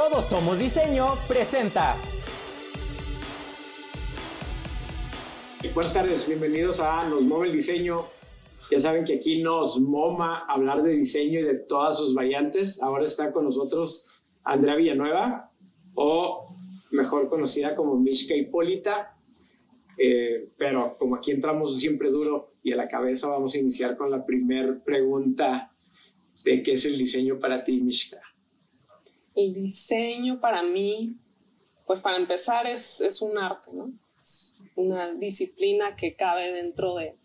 Todos Somos Diseño presenta. Buenas tardes, bienvenidos a Nos Moma el Diseño. Ya saben que aquí nos moma hablar de diseño y de todas sus variantes. Ahora está con nosotros Andrea Villanueva, o mejor conocida como Mishka Hipólita. Eh, pero como aquí entramos siempre duro y a la cabeza, vamos a iniciar con la primera pregunta de qué es el diseño para ti, Mishka. El diseño para mí, pues para empezar es, es un arte, ¿no? Es una disciplina que cabe dentro de,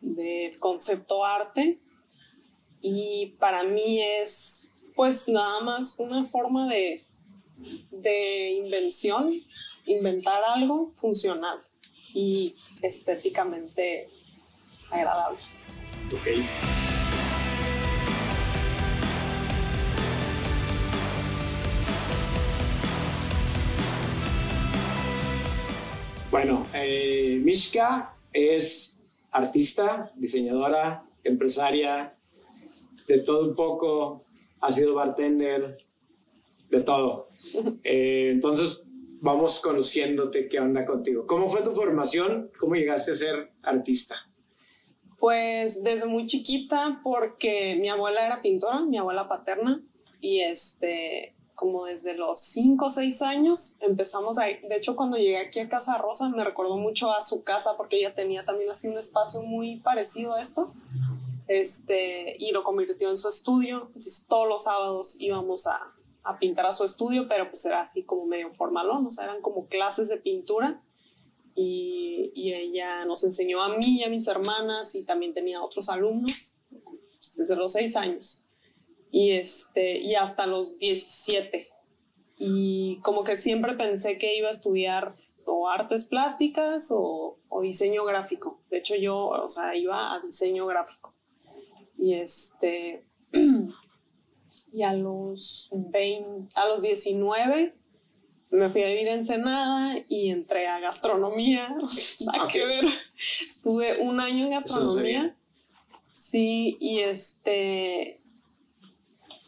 del concepto arte y para mí es pues nada más una forma de, de invención, inventar algo funcional y estéticamente agradable. Okay. Bueno, eh, Mishka es artista, diseñadora, empresaria, de todo un poco, ha sido bartender, de todo. Eh, entonces, vamos conociéndote qué onda contigo. ¿Cómo fue tu formación? ¿Cómo llegaste a ser artista? Pues desde muy chiquita, porque mi abuela era pintora, mi abuela paterna, y este, como desde los 5 o 6 años empezamos a De hecho, cuando llegué aquí a Casa Rosa me recordó mucho a su casa porque ella tenía también así un espacio muy parecido a esto. Este, y lo convirtió en su estudio. Entonces, todos los sábados íbamos a, a pintar a su estudio, pero pues era así como medio formalón, o sea, eran como clases de pintura. Y, y, ella nos enseñó a mí y a mis hermanas y también tenía otros alumnos desde los 6 años y, este, y hasta los 17. Y como que siempre pensé que iba a estudiar o artes plásticas o, o diseño gráfico. De hecho, yo, o sea, iba a diseño gráfico. Y este, y a los 20, a los 19 me fui a vivir en Ensenada y entré a gastronomía. Nada que ver. Estuve un año en gastronomía. Sí, y este,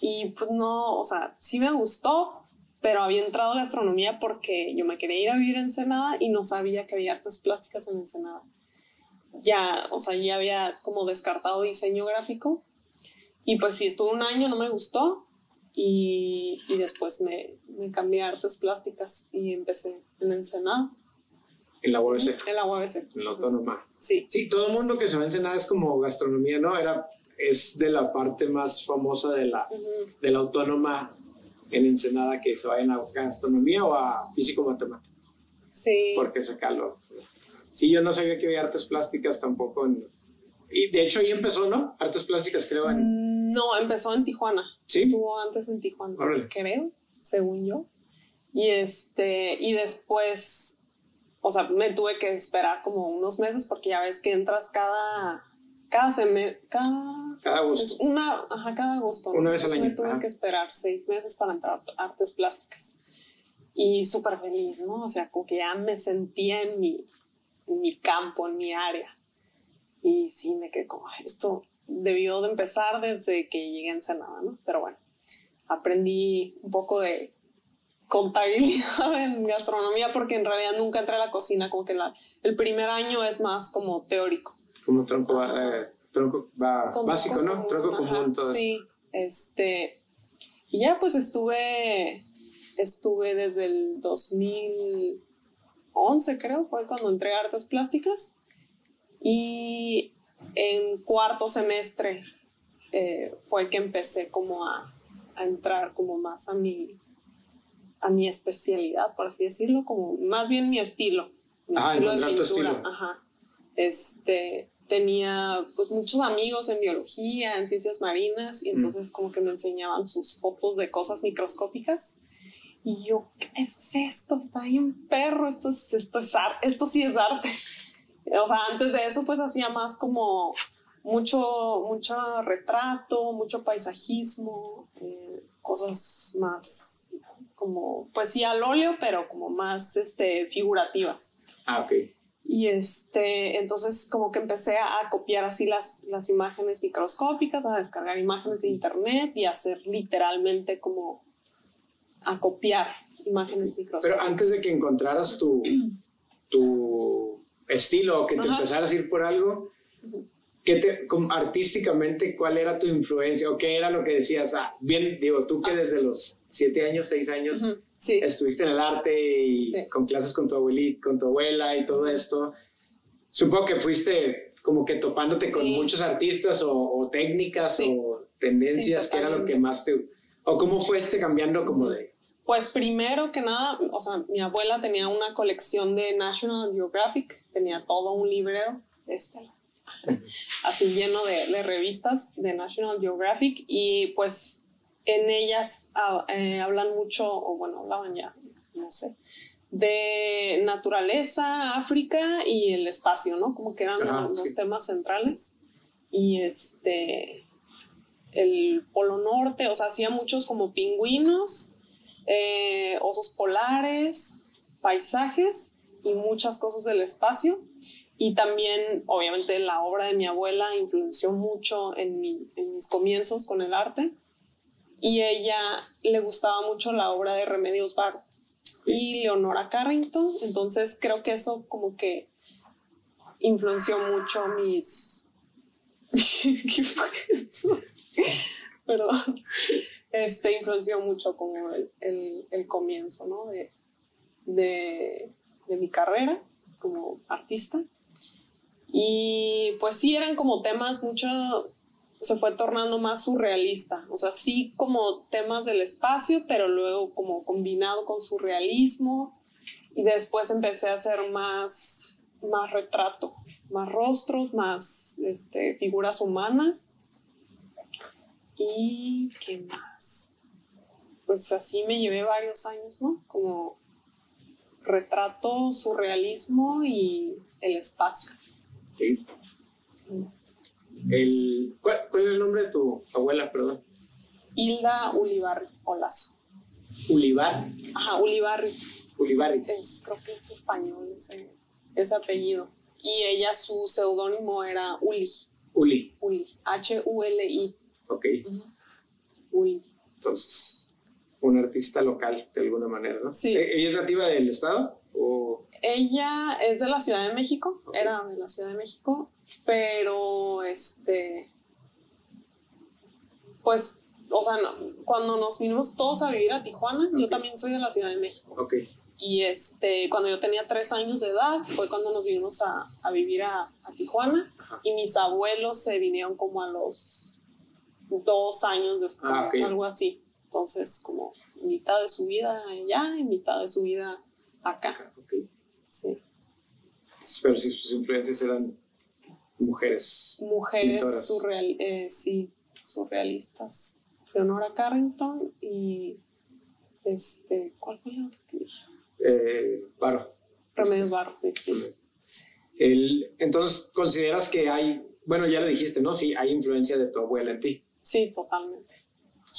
y pues no, o sea, sí me gustó, pero había entrado a gastronomía porque yo me quería ir a vivir en Ensenada y no sabía que había artes plásticas en Ensenada. Ya, o sea, ya había como descartado diseño gráfico. Y pues sí, estuve un año, no me gustó. Y, y después me, me, cambié a artes plásticas y empecé en Ensenada. En la UABC. En la UABC. En la autónoma. Sí. Sí, todo el mundo que se va a Ensenada es como gastronomía, ¿no? Era es de la parte más famosa de la, de la autónoma en Ensenada que se vayan a gastronomía o a físico-matemática. Sí. Porque sacarlo. Sí, yo no sabía que había artes plásticas tampoco. En, y de hecho ahí empezó, ¿no? Artes plásticas, creo. En... No, empezó en Tijuana. Sí. Estuvo antes en Tijuana. Órale. Creo, según yo. Y, este, y después, o sea, me tuve que esperar como unos meses porque ya ves que entras cada cada semestre, cada, cada agosto. Una, ajá, cada agosto. Una vez al año. Me tuve ajá. que esperar seis meses para entrar a artes plásticas. Y súper feliz, ¿no? O sea, como que ya me sentía en mi, en mi campo, en mi área. Y sí, me quedé como, esto debió de empezar desde que llegué a Ensenada, ¿no? Pero bueno, aprendí un poco de contabilidad en gastronomía porque en realidad nunca entré a la cocina, como que la, el primer año es más como teórico como tronco, eh, tronco básico, ¿no? Común, tronco común, todo Sí, este, y ya pues estuve, estuve desde el 2011 creo, fue cuando entré a artes plásticas, y en cuarto semestre eh, fue que empecé como a, a, entrar como más a mi, a mi especialidad, por así decirlo, como más bien mi estilo. Mi ah, estilo de tu estilo. Ajá. Este, tenía pues muchos amigos en biología, en ciencias marinas, y entonces mm. como que me enseñaban sus fotos de cosas microscópicas. Y yo, ¿qué es esto? Está bien perro, esto, es, esto, es esto sí es arte. O sea, antes de eso pues hacía más como mucho, mucho retrato, mucho paisajismo, eh, cosas más como, pues sí al óleo, pero como más este, figurativas. Ah, ok. Y este, entonces como que empecé a copiar así las, las imágenes microscópicas, a descargar imágenes de internet y hacer literalmente como a copiar imágenes microscópicas. Pero antes de que encontraras tu, tu estilo, que te Ajá. empezaras a ir por algo, ¿qué te, como artísticamente, cuál era tu influencia o qué era lo que decías? Ah, bien, digo, tú que desde los siete años, seis años Ujú, Sí, estuviste en el arte y Sí. con clases con tu abuelita, con tu abuela y todo esto, supongo que fuiste como que topándote con Sí. muchos artistas o, o técnicas o tendencias, que era lo que más te... o cómo fuiste cambiando como de... Pues primero que nada, o sea, mi abuela tenía una colección de National Geographic, tenía todo un librero, este, así lleno de, de revistas de National Geographic y pues en ellas ah, eh, hablan mucho, o bueno, hablaban ya, no sé, de naturaleza, África y el espacio, ¿no? Como que eran Ajá, los sí. temas centrales. Y este, el Polo Norte, o sea, hacía muchos como pingüinos, eh, osos polares, paisajes y muchas cosas del espacio. Y también, obviamente, la obra de mi abuela influenció mucho en, mi- en mis comienzos con el arte. Y ella le gustaba mucho la obra de Remedios Varo y Leonora Carrington. Entonces creo que eso como que influenció mucho mis... ¿Qué fue eso? Perdón. Este influenció mucho como el, el- comienzo, ¿no? De, de mi carrera como artista. Y pues sí, eran como temas mucho, se fue tornando más surrealista, o sea, sí como temas del espacio, pero luego como combinado con surrealismo y después empecé a hacer más, más retrato, más rostros, más este, figuras humanas. ¿Y qué más? Pues así me llevé varios años, ¿no? Como retrato, surrealismo y el espacio. ¿sí? El, ¿cuál, cuál es el nombre de tu abuela, perdón? Hilda Ulibarri Olazo. Ulibar, Ajá, Ulibarri. Ulibarri. Es, creo que es español ese, ese apellido. Y ella, su seudónimo era Uli. Uli, Uli. H-U-L-I. ok. Uli. Entonces, un artista local de alguna manera, ¿no? Sí. ¿E- ¿Ella es nativa del estado? ¿O Ella es de la Ciudad de México, era de la Ciudad de México, pero este, pues, o sea, no- cuando nos vinimos todos a vivir a Tijuana, yo también soy de la Ciudad de México. Y este, cuando yo tenía tres años de edad, fue cuando nos vinimos a, a vivir a, a Tijuana. Ajá. Y mis abuelos se vinieron como a los dos años después, Ah, algo así. Entonces, como mitad de su vida allá y mitad de su vida acá. ok. Sí. Pero si sus influencias eran mujeres. Mujeres Pintoras. surreal, eh, sí, surrealistas. Leonora Carrington y este, ¿cuál fue la otra que dije? Eh, Varo. Remedios Barros, sí. El, entonces, ¿consideras que hay, bueno, ya le dijiste, ¿no? Sí, hay influencia de tu abuela en ti. Sí, totalmente.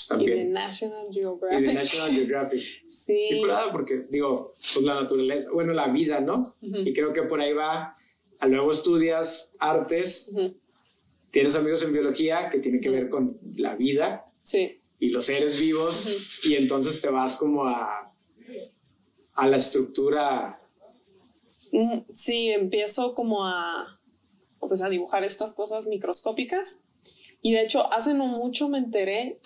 Pues, Y de también. National Y Geographic. de National Geographic. Sí. Claro, porque digo, pues la naturaleza, bueno, la vida, ¿no? Ujú, Y creo que por ahí va, a luego estudias artes, ujú, tienes amigos en biología que tiene que ver con la vida Sí. y los seres vivos, y entonces te vas como a, a la estructura. Sí, empiezo como a, pues a dibujar estas cosas microscópicas. Y de hecho, hace no mucho me enteré,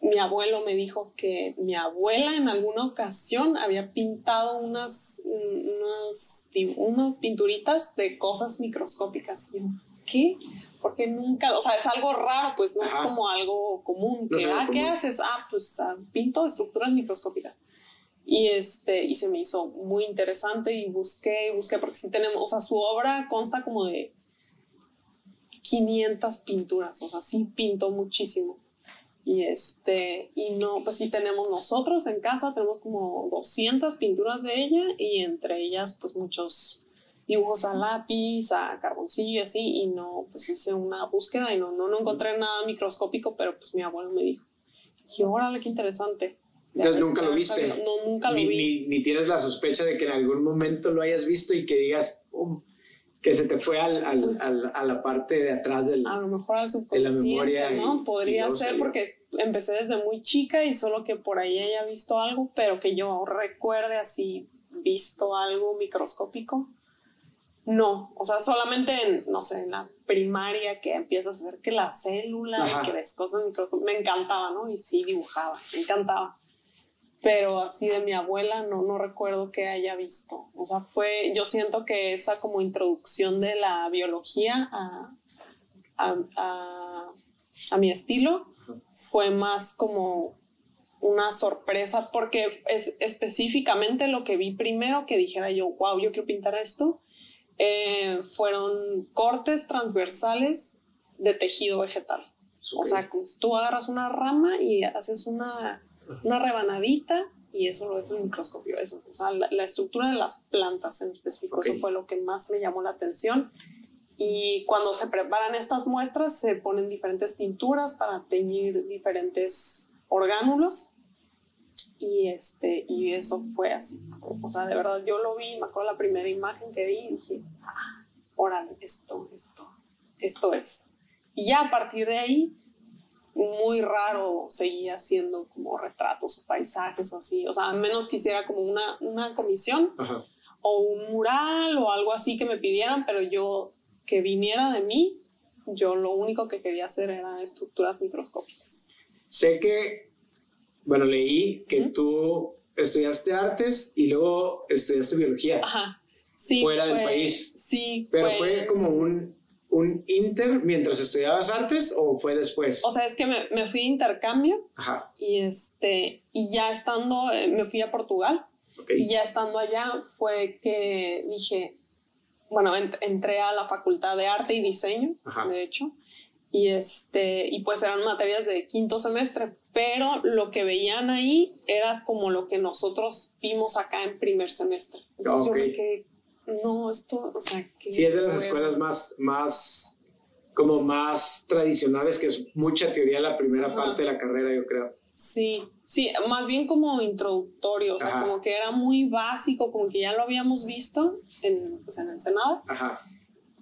mi abuelo me dijo que mi abuela en alguna ocasión había pintado unas, unas, unas pinturitas de cosas microscópicas. Y yo, ¿qué? Porque nunca, o sea, es algo raro, pues no es como algo común. No que, ah, ¿qué haces? Ah, pues ah, pinto estructuras microscópicas. Y, este, y se me hizo muy interesante y busqué, y busqué, porque sí tenemos, o sea, su obra consta como de 500 pinturas, o sea, sí pintó muchísimo. Y, este, y no, pues sí tenemos nosotros en casa, tenemos como 200 pinturas de ella y entre ellas pues muchos dibujos a lápiz, a carboncillo y así, y no, pues hice una búsqueda y no, no, no encontré nada microscópico, pero pues mi abuelo me dijo. Y órale, qué interesante. De Entonces, ¿nunca lo viste? No, nunca lo Ni, vi. ni- ni tienes la sospecha de que en algún momento lo hayas visto y que digas, "Um, que se te fue al, al, Pues- al- a la parte de atrás del... A lo mejor al De la subconsciente, memoria ¿no? y Podría ser salió. porque empecé desde muy chica y solo que por ahí haya visto algo, pero que yo recuerde así visto algo microscópico. No, o sea, solamente en, no sé, en la primaria que empiezas a hacer que la célula Ajá. que ves cosas microscópicas, me encantaba, ¿no? Y sí dibujaba, me encantaba. Pero así de mi abuela no, no recuerdo que haya visto. O sea, fue, yo siento que esa como introducción de la biología a, a, a- a mi estilo fue más como una sorpresa porque es específicamente lo que vi primero que dijera yo, wow, yo quiero pintar esto, eh, fueron cortes transversales de tejido vegetal. O sea, tú agarras una rama y haces una, una rebanadita y eso lo ves en el microscopio. Eso. O sea, la, la estructura de las plantas en específico, Ok. eso fue lo que más me llamó la atención. Y cuando se preparan estas muestras, se ponen diferentes tinturas para teñir diferentes orgánulos. Y, este, y eso fue así. O sea, de verdad, yo lo vi, me acuerdo la primera imagen que vi y dije, ah, órale, esto, esto, esto es. Y ya a partir de ahí, muy raro seguía haciendo como retratos o paisajes o así. O sea, a menos quisiera como una, una comisión Ajá. o un mural o algo así que me pidieran, pero yo que viniera de mí, yo lo único que quería hacer era estructuras microscópicas. Sé que, bueno, leí que Ujú. tú estudiaste artes y luego estudiaste biología, Ajá. Sí, Fuera del fue- país. Sí, pero fue como un, un inter mientras estudiabas artes o fue después. O sea, es que me, me fui de intercambio Ajá, y, este, y ya estando, eh, me fui a Portugal ok. Y ya estando allá fue que dije, bueno, ent- entré a la Facultad de Arte y Diseño, Ajá. de hecho, y, este, y pues eran materias de quinto semestre, pero lo que veían ahí era como lo que nosotros vimos acá en primer semestre. Entonces yo me quedé, no, esto, o sea, que... Sí, es de las escuelas más, más, como más tradicionales, que es mucha teoría la primera Ajá. parte de la carrera, yo creo. Sí, sí, más bien como introductorio, o sea, Ajá. como que era muy básico, como que ya lo habíamos visto en, pues, en el Senado. Ajá,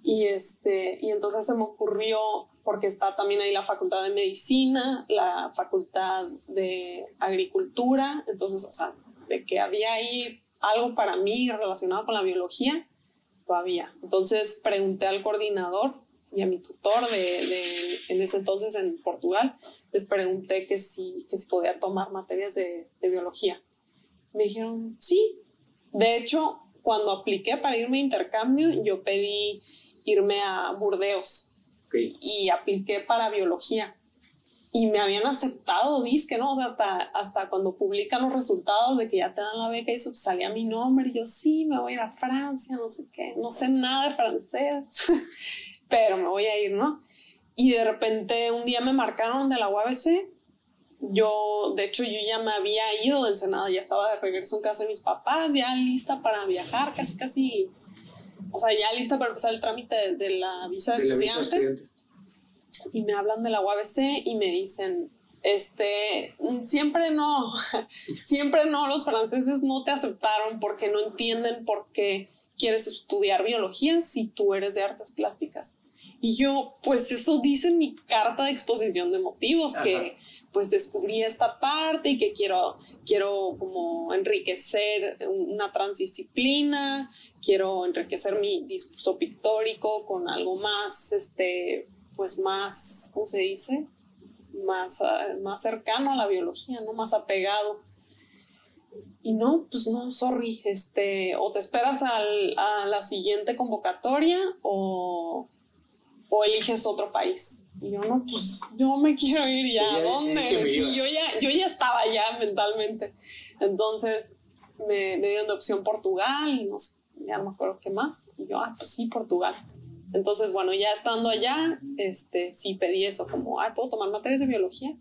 Y, este, y entonces se me ocurrió, porque está también ahí la Facultad de Medicina, la Facultad de Agricultura, entonces, o sea, de que había ahí algo para mí relacionado con la biología, lo había. Entonces pregunté al coordinador y a mi tutor de, de- en ese entonces en Portugal, les pregunté que si, que si podía tomar materias de, de biología. Me dijeron, sí. De hecho, cuando apliqué para irme a intercambio, yo pedí irme a Burdeos ok. y apliqué para biología. Y me habían aceptado, disque, ¿no? O sea, hasta, hasta cuando publican los resultados de que ya te dan la beca y eso, pues, salía mi nombre. Y yo, sí, me voy a ir a Francia, no sé qué. No sé nada de francés, pero me voy a ir, ¿no? Y de repente un día me marcaron de la UABC. Yo, de hecho, yo ya me había ido del Senado, ya estaba de regreso en casa de mis papás, ya lista para viajar, casi, casi. O sea, ya lista para empezar el trámite de, de la visa de, De la visa estudiante estudiante. Y me hablan de la UABC y me dicen, este, siempre no, siempre no, los franceses no te aceptaron porque no entienden por qué quieres estudiar biología si tú eres de artes plásticas. Y yo, pues eso dice en mi carta de exposición de motivos, Ajá. que pues descubrí esta parte y que quiero, quiero como enriquecer una transdisciplina, quiero enriquecer mi discurso pictórico con algo más, este, pues más, ¿cómo se dice? Más, ah, más cercano a la biología, ¿no? Más apegado. Y no, pues no, sorry, este, o te esperas al- a la siguiente convocatoria o, o eliges otro país. Y yo, no, pues yo me quiero ir ya. ¿A dónde? Sí, yo ya, yo ya estaba ya mentalmente. Entonces me, me dieron de opción Portugal y no sé, ya no me acuerdo qué más. Y yo, ah, pues sí, Portugal. Entonces, bueno, ya estando allá, este, sí pedí eso, como, ah, ¿puedo tomar materias de biología?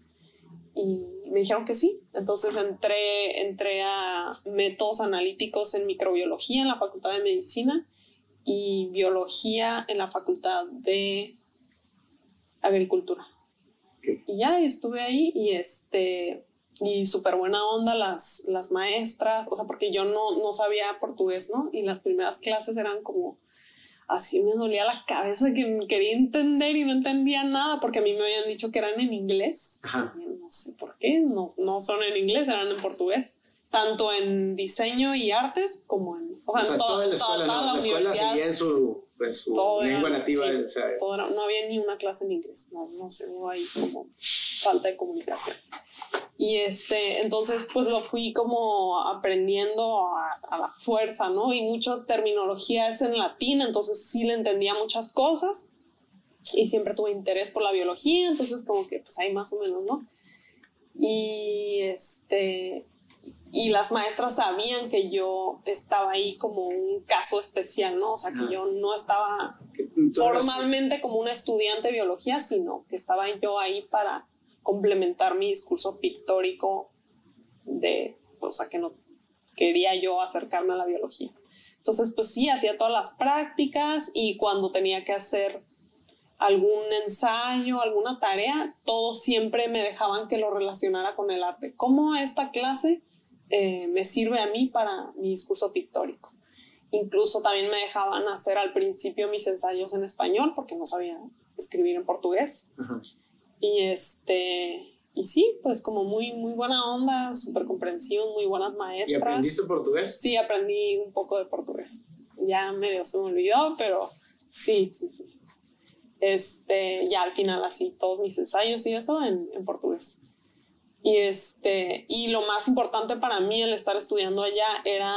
Y me dijeron que sí. Entonces entré, entré a métodos analíticos en microbiología en la Facultad de Medicina y biología en la Facultad de Agricultura. Y ya estuve ahí y este y súper buena onda las, las maestras, o sea, porque yo no, no sabía portugués, ¿no? Y las primeras clases eran como, así me dolía la cabeza que quería entender y no entendía nada porque a mí me habían dicho que eran en inglés. No sé por qué, no, no son en inglés, eran en portugués. Tanto en diseño y artes como en... O sea, toda, la escuela, toda, la, escuela seguía en su, su lengua nativa. no había ni una clase en inglés, no, no sé, hubo ahí como falta de comunicación. Y este, entonces pues lo fui como aprendiendo a, la fuerza, ¿no? Y mucha terminología es en latín, entonces sí le entendía muchas cosas y siempre tuve interés por la biología, entonces como que pues ahí más o menos, ¿no? Y este, y las maestras sabían que yo estaba ahí como un caso especial, ¿no? O sea, que yo no estaba formalmente como una estudiante de biología, sino que estaba yo ahí para complementar mi discurso pictórico de, o sea, que no quería yo acercarme a la biología. Entonces, pues sí, hacía todas las prácticas y cuando tenía que hacer algún ensayo, alguna tarea, todos siempre me dejaban que lo relacionara con el arte. ¿Cómo esta clase eh, me sirve a mí para mi discurso pictórico? Incluso también me dejaban hacer al principio mis ensayos en español porque no sabía escribir en portugués. Y este, y sí, pues como muy, muy buena onda, súper comprensivos, muy buenas maestras. ¿Y aprendiste portugués? Sí, aprendí un poco de portugués. Ya medio se me olvidó, pero sí, sí, sí. sí. Este, ya al final así todos mis ensayos y eso en, en portugués. Y, este, y lo más importante para mí al estar estudiando allá era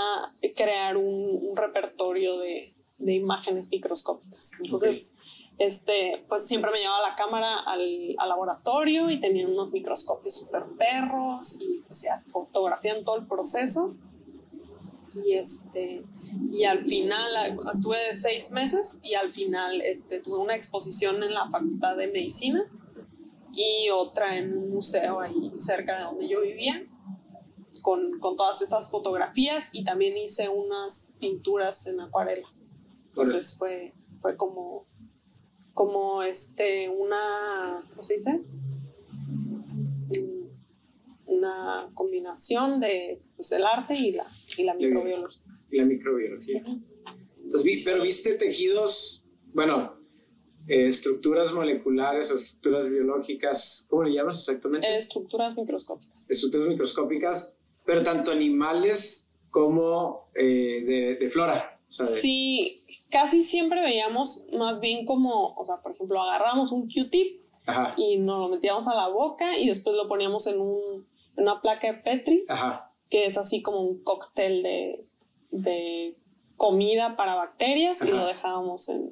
crear un, repertorio de, de, imágenes microscópicas. Entonces, este, pues siempre me llevaba la cámara al, laboratorio y tenían unos microscopios super perros y pues ya fotografían todo el proceso. Y este, y al final estuve seis meses y al final este, tuve una exposición en la Facultad de Medicina y otra en un museo ahí cerca de donde yo vivía con, con todas estas fotografías y también hice unas pinturas en acuarela. Entonces fue, fue como como este, una, ¿cómo se dice? Mm, una combinación de pues, el arte y la, y la microbiología. la microbiología. Entonces, pero viste tejidos, bueno, eh, estructuras moleculares o estructuras biológicas, ¿cómo le llamas exactamente? Estructuras microscópicas. Estructuras microscópicas, pero tanto animales como eh, de, de, flora. Sí, casi siempre veíamos más bien como, o sea, por ejemplo, agarramos un Q-tip y nos lo metíamos a la boca y después lo poníamos en, un, una placa de Petri, que es así como un cóctel de, de comida para bacterias y lo dejábamos en,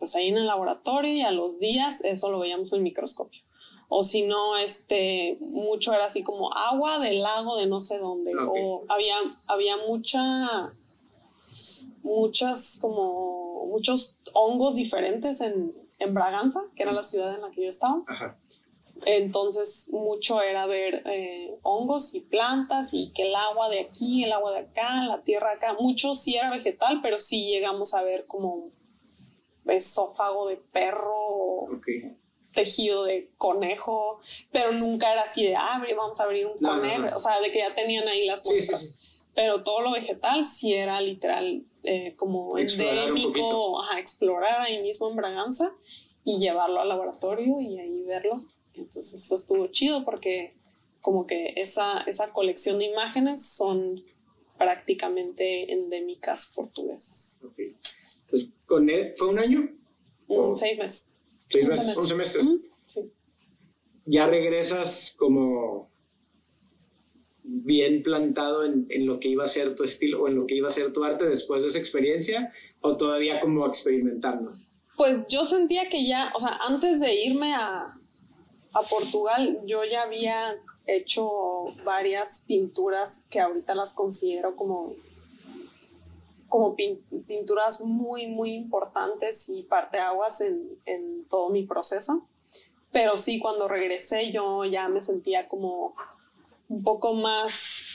pues ahí en el laboratorio y a los días eso lo veíamos en el microscopio. O si no, este, mucho era así como agua del lago de no sé dónde. O había, había mucha muchas como muchos hongos diferentes en, en Braganza, que era la ciudad en la que yo estaba. Entonces mucho era ver eh, hongos y plantas y que el agua de aquí, el agua de acá, la tierra acá, mucho sí era vegetal, pero sí llegamos a ver como esófago de perro, tejido de conejo, pero nunca era así de, ah, vamos a abrir un conejo, o sea, de que ya tenían ahí las muestras. Pero todo lo vegetal sí era literal eh, como endémico, ajá, explorar ahí mismo en Braganza y llevarlo al laboratorio y ahí verlo. Entonces eso estuvo chido porque como que esa, esa colección de imágenes son prácticamente endémicas portuguesas. Entonces, ¿con él fue un año? seis meses. Seis meses, un semestre. sí. Ya regresas como bien plantado en, en, lo que iba a ser tu estilo o en lo que iba a ser tu arte después de esa experiencia o todavía como experimentando? Pues yo sentía que ya, o sea, antes de irme a, a Portugal, yo ya había hecho varias pinturas que ahorita las considero como, como pinturas muy, muy importantes y parteaguas en, en todo mi proceso. Pero sí, cuando regresé yo ya me sentía como un poco más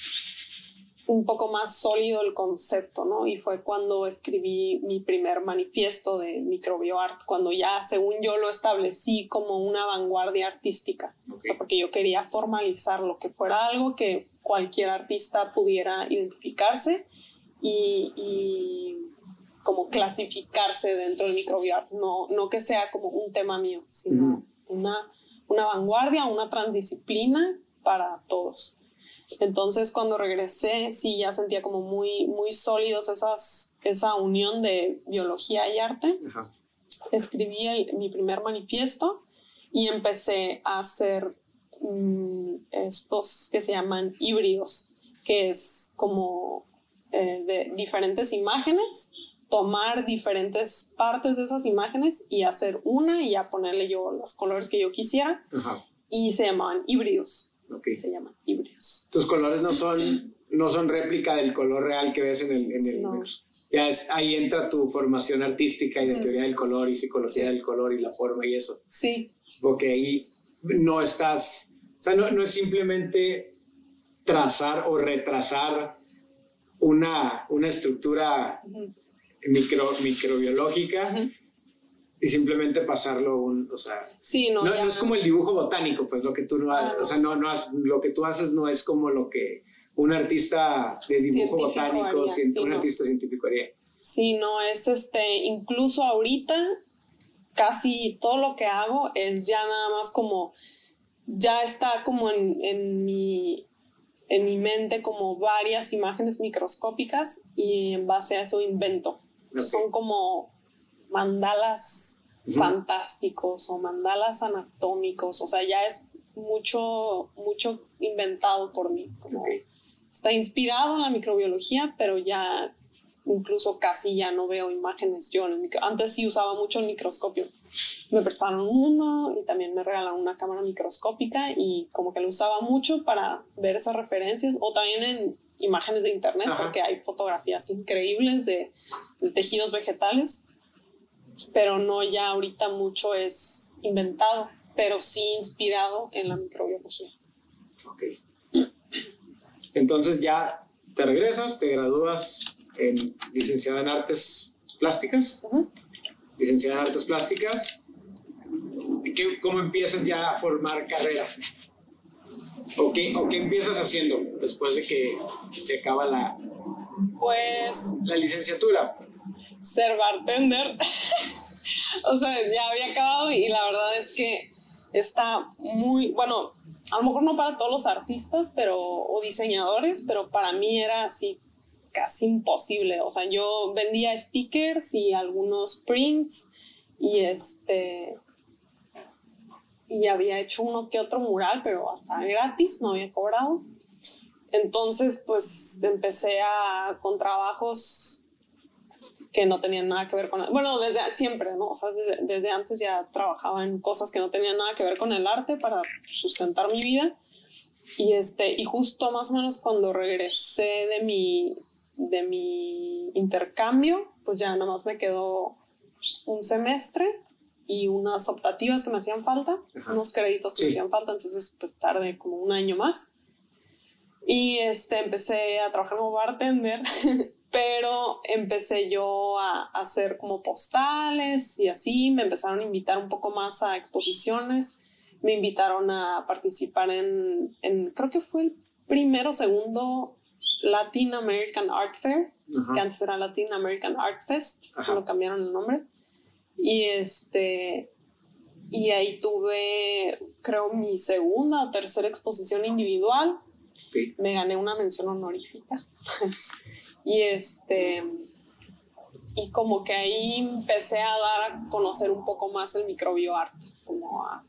un poco más sólido el concepto, ¿no? Y fue cuando escribí mi primer manifiesto de microbioart, cuando ya, según yo, lo establecí como una vanguardia artística. O sea, porque yo quería formalizarlo, que fuera algo que cualquier artista pudiera identificarse y, como clasificarse dentro del microbiarte, no, no que sea como un tema mío, sino una, una vanguardia, una transdisciplina para todos. Entonces cuando regresé sí ya sentía como muy, muy sólidos esas, esa unión de biología y arte. Escribí mi primer manifiesto y empecé a hacer mm, estos que se llaman híbridos, que es como eh, de diferentes imágenes, tomar diferentes partes de esas imágenes y hacer una y ya ponerle yo los colores que yo quisiera. Y se llamaban híbridos. Se llaman híbridos. Tus colores no son, no son réplica del color real que ves en el, en el Ya es, ahí entra tu formación artística y de teoría del color y psicología del color y la forma y eso. Sí. Porque ahí no estás, o sea, no, no es simplemente trazar o retrasar una, una estructura micro, microbiológica y simplemente pasarlo un, o sea, no, no, es como el dibujo botánico, pues lo que tú no, ah, o sea, no, no lo que tú haces no es como lo que un artista de dibujo botánico, un artista científico haría. Sí, no, es este, incluso ahorita casi todo lo que hago es ya nada más como, ya está como en, en mi en mi mente como varias imágenes microscópicas y en base a eso invento. Son como mandalas fantásticos o mandalas anatómicos, o sea, ya es mucho, mucho inventado por mí. Está inspirado en la microbiología, pero ya incluso casi ya no veo imágenes yo. Antes sí usaba mucho el microscopio. Me prestaron uno y también me regalaron una cámara microscópica y como que lo usaba mucho para ver esas referencias o también en imágenes de internet porque hay fotografías increíbles de, tejidos vegetales, pero no ya ahorita mucho es inventado, pero sí inspirado en la microbiología. Ok. Entonces ya te regresas, te gradúas en licenciada en artes plásticas, licenciada en artes plásticas. ¿Cómo empiezas ya a formar carrera? ¿O qué, ¿O qué empiezas haciendo después de que se acaba la, pues, la licenciatura? Ser bartender. o sea, ya había acabado y la verdad es que está muy, bueno, a lo mejor no para todos los artistas pero, o diseñadores, pero para mí era así casi imposible. O sea, yo vendía stickers y algunos prints y este y había hecho uno que otro mural, pero hasta gratis, no había cobrado. Entonces, pues empecé a, con trabajos que no tenían nada que ver con... Bueno, desde siempre, ¿no? O sea, desde, desde, antes ya trabajaba en cosas que no tenían nada que ver con el arte para sustentar mi vida. Y, este, y justo más o menos cuando regresé de mi, de mi intercambio, pues ya nada más me quedó un semestre y unas optativas que me hacían falta, unos créditos que me hacían falta, entonces pues tardé como un año más. Y este, empecé a trabajar como bartender, pero empecé yo a, hacer como postales y así, me empezaron a invitar un poco más a exposiciones, me invitaron a participar en, en creo que fue el primero o segundo Latin American Art Fair, que antes era Latin American Art Fest, lo cambiaron el nombre. Y este, y ahí tuve, creo, mi segunda o tercera exposición individual. Me gané una mención honorífica. y este, y como que ahí empecé a dar a conocer un poco más el microbio art, como a,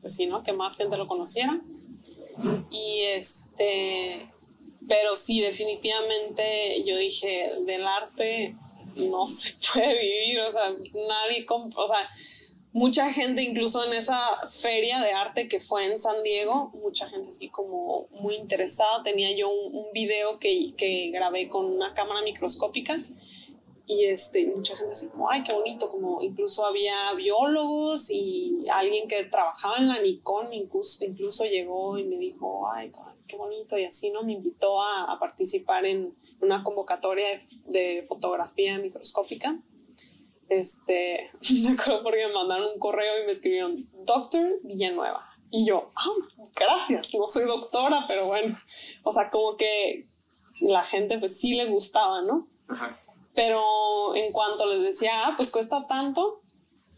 pues sí, ¿no? Que más gente lo conociera. Y este, pero sí, definitivamente yo dije, del arte no se puede vivir, o sea, nadie, o sea, mucha gente, incluso en esa feria de arte que fue en San Diego, mucha gente así como muy interesada. Tenía yo un, video que, que, grabé con una cámara microscópica y este, mucha gente así como, ay, qué bonito, como incluso había biólogos y alguien que trabajaba en la Nikon incluso, incluso llegó y me dijo, ay, qué bonito y así, ¿no? Me invitó a, a participar en una convocatoria de, fotografía microscópica. Este, me acuerdo porque me mandaron un correo y me escribieron, Doctor Villanueva. Y yo, ah, gracias, no soy doctora, pero bueno, o sea, como que la gente pues sí le gustaba, ¿no? Pero en cuanto les decía, ah, pues cuesta tanto,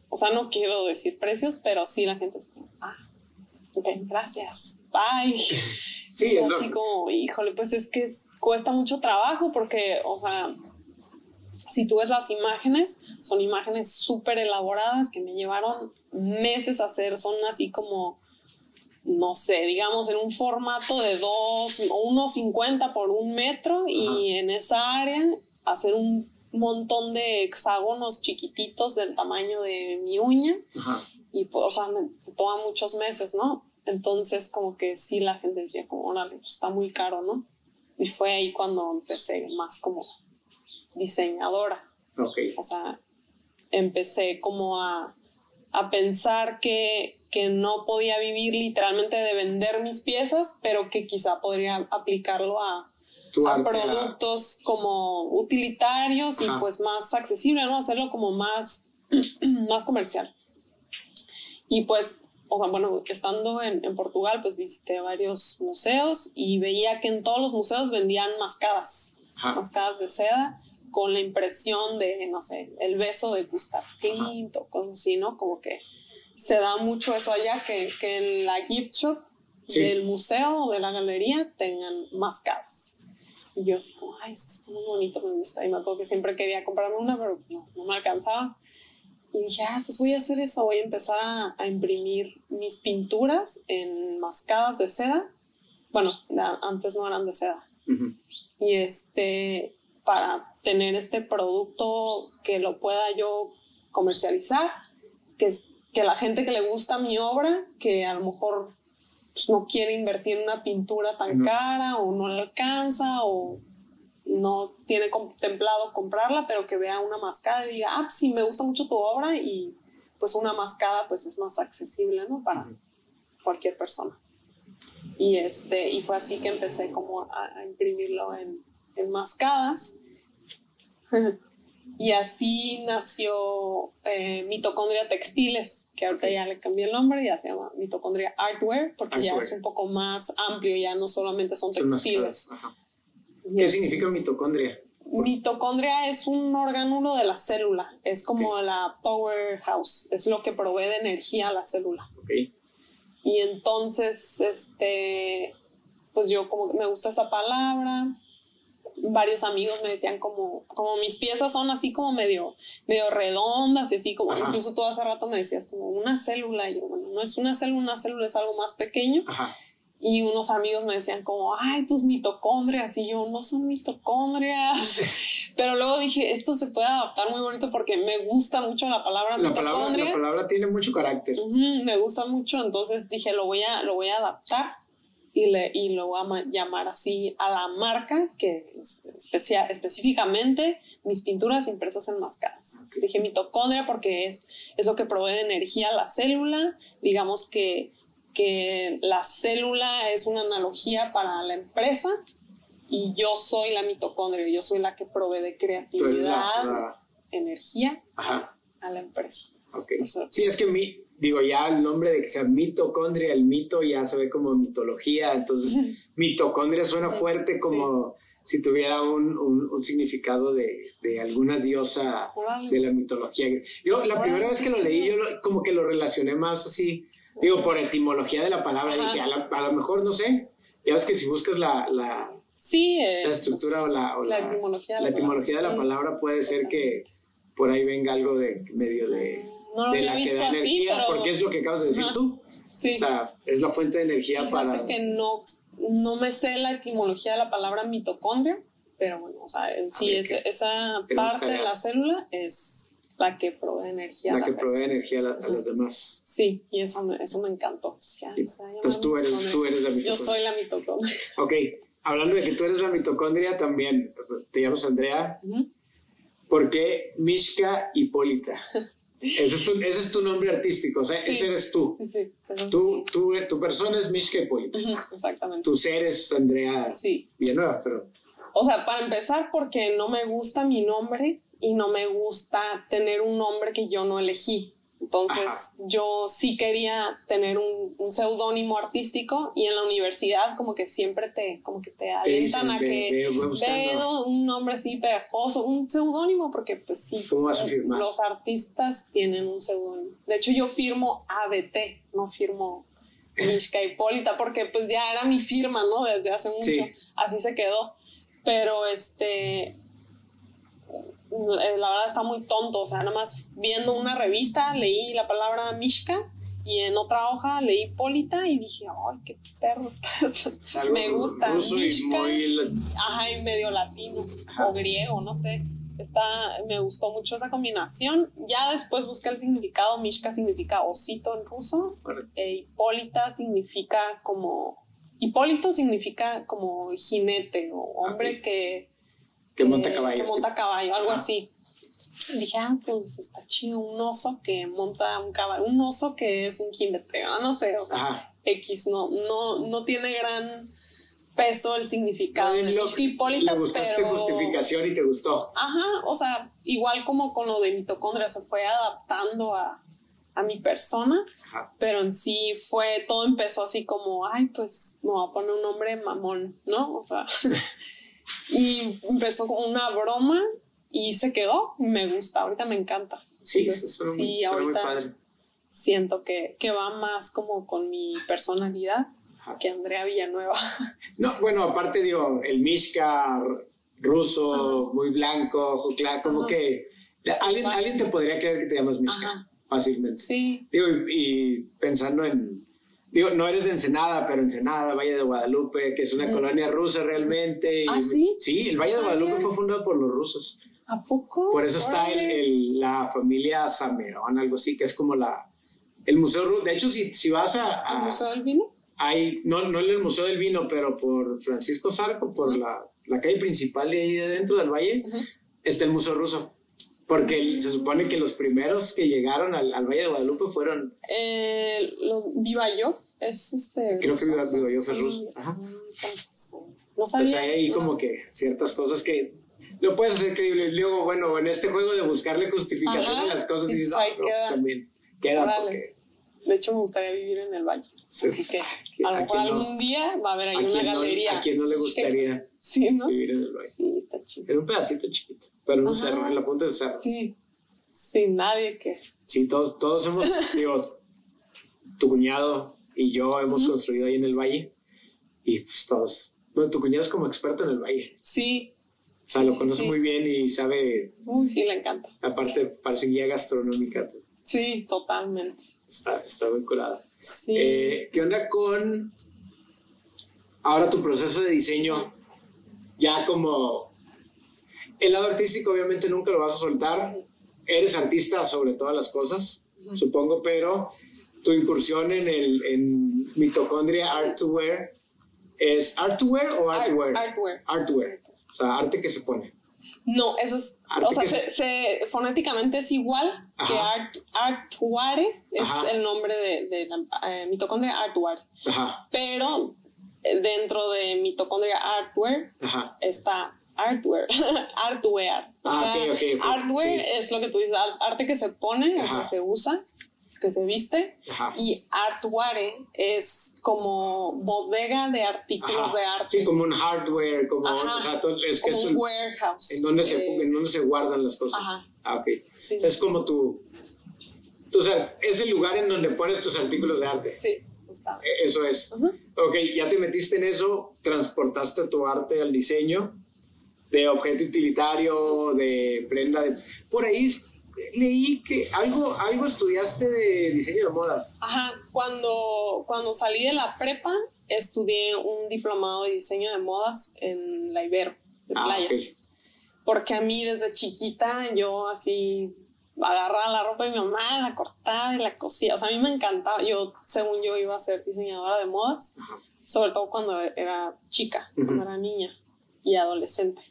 o sea, no quiero decir precios, pero sí la gente como, ah, ok, gracias, bye. Sí, Y así lo- como, híjole, pues es que es- cuesta mucho trabajo porque, o sea, si tú ves las imágenes, son imágenes súper elaboradas que me llevaron meses a hacer, son así como, no sé, digamos en un formato de dos, o 1,50 por un metro y Ajá. en esa área hacer un montón de hexágonos chiquititos del tamaño de mi uña Ajá. y pues, o sea, me toma muchos meses, ¿no? Entonces, como que sí, la gente decía, como, órale, pues está muy caro, ¿no? Y fue ahí cuando empecé más como diseñadora. Ok. O sea, empecé como a, a pensar que, que no podía vivir literalmente de vender mis piezas, pero que quizá podría aplicarlo a, a productos como utilitarios y Ajá. pues más accesible, ¿no? Hacerlo como más, más comercial. Y pues, o sea, bueno, estando en, en Portugal, pues visité varios museos y veía que en todos los museos vendían mascadas, Ajá. mascadas de seda con la impresión de, no sé, el beso de Gustav Klimt o cosas así, ¿no? Como que se da mucho eso allá, que, que en la gift shop Sí. del museo o de la galería tengan mascadas. Y yo así como, ay, esto está muy bonito, me gusta. Y me acuerdo que siempre quería comprarme una, pero pues no, no me alcanzaba. Y dije, ah, pues voy a hacer eso, voy a empezar a, a imprimir mis pinturas en mascadas de seda. Bueno, antes no eran de seda. Y este, para tener este producto que lo pueda yo comercializar, que, es- que la gente que le gusta mi obra, que a lo mejor pues, no quiere invertir en una pintura tan cara o no le alcanza o no tiene contemplado comprarla, pero que vea una mascada y diga, ah, pues sí, me gusta mucho tu obra y pues una mascada pues es más accesible, ¿no? Para cualquier persona. Y, este, y fue así que empecé como a, a imprimirlo en, en mascadas. y así nació eh, Mitocondria Textiles, que ahorita ya le cambié el nombre, ya se llama Mitocondria Artware, porque ya es un poco más amplio, ya no solamente son textiles. ¿Qué significa mitocondria? Mitocondria es un orgánulo de la célula, es como la powerhouse, es lo que provee de energía a la célula. Ok. Y entonces, este, pues yo como que me gusta esa palabra. Varios amigos me decían como, como mis piezas son así como medio, medio redondas y así como, Ajá. incluso tú hace rato me decías como una célula. Y yo, bueno, no es una célula, una célula es algo más pequeño. Ajá. Y unos amigos me decían como, ay, tus mitocondrias. Y yo, no son mitocondrias. Pero luego dije, esto se puede adaptar muy bonito porque me gusta mucho la palabra La palabra, mitocondria. la palabra tiene mucho carácter. Me gusta mucho, entonces dije, lo voy a, lo voy a adaptar y, le, y lo voy a ma- llamar así a la marca, que es especia- específicamente mis pinturas impresas en mascadas. Dije mitocondria porque es, es lo que provee de energía a la célula, digamos que, que la célula es una analogía para la empresa y yo soy la mitocondria, yo soy la que provee de eres la- creatividad, la- energía Ajá. a la empresa. Ok. O sea, Sí, es que mi, digo, ya el nombre de que sea mitocondria, el mito ya se ve como mitología, entonces mitocondria suena fuerte como si tuviera un, un- un significado de, de alguna diosa de la mitología. Yo la primera vez que lo leí, yo lo- como que lo relacioné más así, digo, por etimología de la palabra, Ajá. dije, a, la- a lo mejor, no sé, ya ves que si buscas la, la, Sí, eh, la estructura o la, o la etimología de la etimología de la palabra, sí. palabra puede ser que por ahí venga algo de medio de, No lo de había la que visto da así, energía, pero- porque es lo que acabas de decir Ajá. tú. sí. O sea, es la fuente de energía Fíjate para... que no, no me sé la etimología de la palabra mitocondria, pero bueno, o sea, sí ver, es, esa Te parte de la célula es la que provee energía a La la que célula. provee energía a, la- a las demás. Sí, y eso me, eso me encantó. A llamar Entonces tú eres, mitocondria. tú eres la Yo mitocondria. soy la mitocondria. Ok, hablando de que tú eres la mitocondria también, te llamas Andrea, Ujú. ¿por qué Mishka Hipólita? Ese es tu, ese es tu nombre artístico, o sea, Sí. ese eres tú. Sí, sí. Tú, tú. Tu persona es Mishka Hipólita. Ujú, Exactamente. Tu ser es Andrea Sí. Villanueva, pero... O sea, para empezar, porque no me gusta mi nombre y no me gusta tener un nombre que yo no elegí. Entonces yo sí quería tener un, un seudónimo artístico y en la universidad como que siempre te, como que te avientan a que veo un nombre así pegajoso, un seudónimo, porque pues sí, ¿Cómo vas a firmar? los artistas tienen un seudónimo. De hecho yo firmo ABT, no firmo Mishka Hipólita, porque pues ya era mi firma, ¿no? Desde hace mucho, Sí. así se quedó. Pero este, eh, la verdad está muy tonto, o sea, nada más viendo una revista leí la palabra Mishka y en otra hoja leí Hipólita y dije, ay, qué perro está eso. Es algo Me gusta. ruso y Mishka. muy Ajá, y medio latino Ajá. o griego, no sé. Está, me gustó mucho esa combinación. Ya después busqué el significado. Mishka significa osito en ruso. Bueno, E Hipólita significa como. Hipólito significa como jinete o hombre que, que monta caballos. que monta caballo, algo así. Dije, ah, pues está chido, un oso que monta un caballo, un oso que es un jinete, no sé, o sea, Ajá. X, no, no, no tiene gran peso el significado de Lo- Hipólita, le buscaste pero... justificación y te gustó. Ajá, o sea, igual como con lo de mitocondria, se fue adaptando a, a mi persona, Ajá. pero en sí fue, todo empezó así como, ay, pues me voy a poner un nombre mamón, ¿no? O sea, y empezó como una broma y se quedó, me gusta, ahorita me encanta. Sí, Entonces, muy, sí, muy ahorita padre. siento que, que va más como con mi personalidad Ajá. que Andrea Villanueva. No, bueno, aparte digo, el Mishka ruso, muy blanco, ojo claro, como Ajá. que alguien, alguien te podría creer que te llamas Mishka fácilmente. Sí, Digo, y, y pensando en, digo, no eres de Ensenada, pero Ensenada, Valle de Guadalupe, que es una Mm. colonia rusa realmente. y- ¿Ah, sí? Sí, el Valle No de Guadalupe fue fundado por los rusos. ¿a poco? Por eso está el- la familia Samerón, algo así, que es como la, el museo ruso. De hecho, si, si vas a, ¿El Museo del Vino? hay, no, no en el Museo del Vino, pero por Francisco Zarco, por la, la calle principal de ahí de dentro del valle, está el Museo Ruso. Porque se supone que los primeros que llegaron al, al Valle de Guadalupe fueron, Eh, los Vivayov es este. Creo que ruso, Viva- o sea, Vivayov es ruso, ajá. No sabía. pues hay ahí no. como que ciertas cosas que no puedes hacer creíbles. Luego, bueno, en este juego de buscarle justificación Ajá, a las cosas, sí, dices, pues ah, no, queda. también queda Órale. porque... De hecho, me gustaría vivir en el valle. Sí. Así que ¿A lo mejor no? algún día va a haber ahí ¿A una no, galería. ¿A quién no le gustaría Sí, ¿no? vivir en el valle? Sí, está chido. Era un pedacito chiquito, pero en un cerro, en la punta del cerro. Sí. Sin nadie que. Sí, todos, todos hemos, digo, tu cuñado y yo hemos construido ahí en el valle y pues todos, bueno, tu cuñado es como experto en el valle, Sí. o sea, Sí, lo sí, conoce sí. muy bien y sabe, Uy, sí, le encanta. aparte parece guía gastronómica, Sí, totalmente. está, está muy curada. Sí. Eh, ¿Qué onda con ahora tu proceso de diseño? Ya como el lado artístico obviamente nunca lo vas a soltar, eres artista sobre todas las cosas, supongo, pero tu incursión en el en mitocondria art to wear es art to wear o art, Art- to wear? artwear. Art to wear. O sea, arte que se pone. No, eso es, Arte o sea, que se, se- fonéticamente es igual que Ajá. art, artware, es Ajá. el nombre de, de la eh, mitocondria artware, Ajá, pero dentro de mitocondria artware ajá. está artware, artwear. O Ah, sea, sí. es lo que tú dices, ar- arte que se pone, Ajá. que se usa, que se viste, Ajá. y artware es como bodega de artículos Ajá. de arte, Sí, como un hardware, como, o sea, es que como es un un- warehouse. en donde se, eh, en donde se guardan las cosas. Ah, ok. sí, O sea, es como tu, tu- o sea, es el lugar en donde pones tus artículos de arte. sí, E- Eso es. Ajá. Ok, ya te metiste en eso, transportaste tu arte al diseño de objeto utilitario, de prenda. De... Por ahí leí que algo, algo estudiaste de diseño de modas. Ajá, cuando, cuando salí de la prepa, estudié un diplomado de diseño de modas en la Ibero, de Ah, playas. Porque a mí desde chiquita yo así agarraba la ropa de mi mamá, la cortaba y la cosía. O sea, a mí me encantaba. Yo, según yo, iba a ser diseñadora de modas, Ajá. sobre todo cuando era chica, Ujú. cuando era niña y adolescente.